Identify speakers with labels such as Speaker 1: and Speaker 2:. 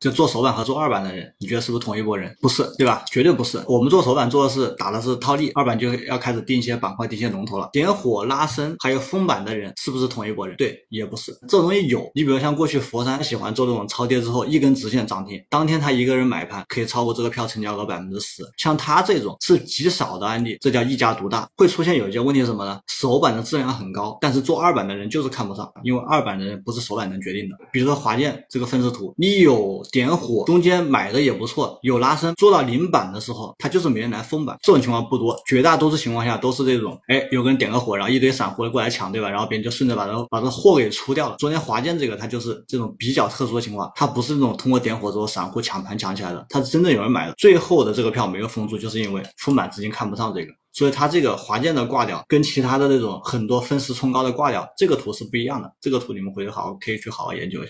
Speaker 1: 就做首板和做二板的人，你觉得是不是同一拨人？不是，对吧？绝对不是。我们做首板做的是打的是套利，二板就要开始定一些板块、定一些龙头了。点火拉升还有封板的人，是不是同一拨人？对，也不是。这东西有，你比如像过去佛山喜欢做这种超跌之后一根直线涨停，当天他一个人买盘可以超过这个票成交额百分之十，像他这种是极少的案例，这叫一家独大。会出现有一些问题什么呢？首板的质量很高，但是做二板的人就是看不上，因为二板的人不是首板能决定的。比如说华建这个分时图，你有点火，中间买的也不错，有拉伸，做到零板的时候，它就是没人来封板，这种情况不多，绝大多数情况下都是这种，哎，有个人点个火，然后一堆散户过来抢，对吧？然后别人就顺着把这把这货给出掉了。昨天华建这个，它就是这种比较特殊的情况，它不是那种通过点火之后散户抢盘抢起来的，它是真正有人买的。最后的这个票没有封住，就是因为封板资金看不上这个。所以它这个华建的挂掉跟其他的那种很多分时冲高的挂掉，这个图是不一样的。这个图你们回去好好可以去好好研究一下。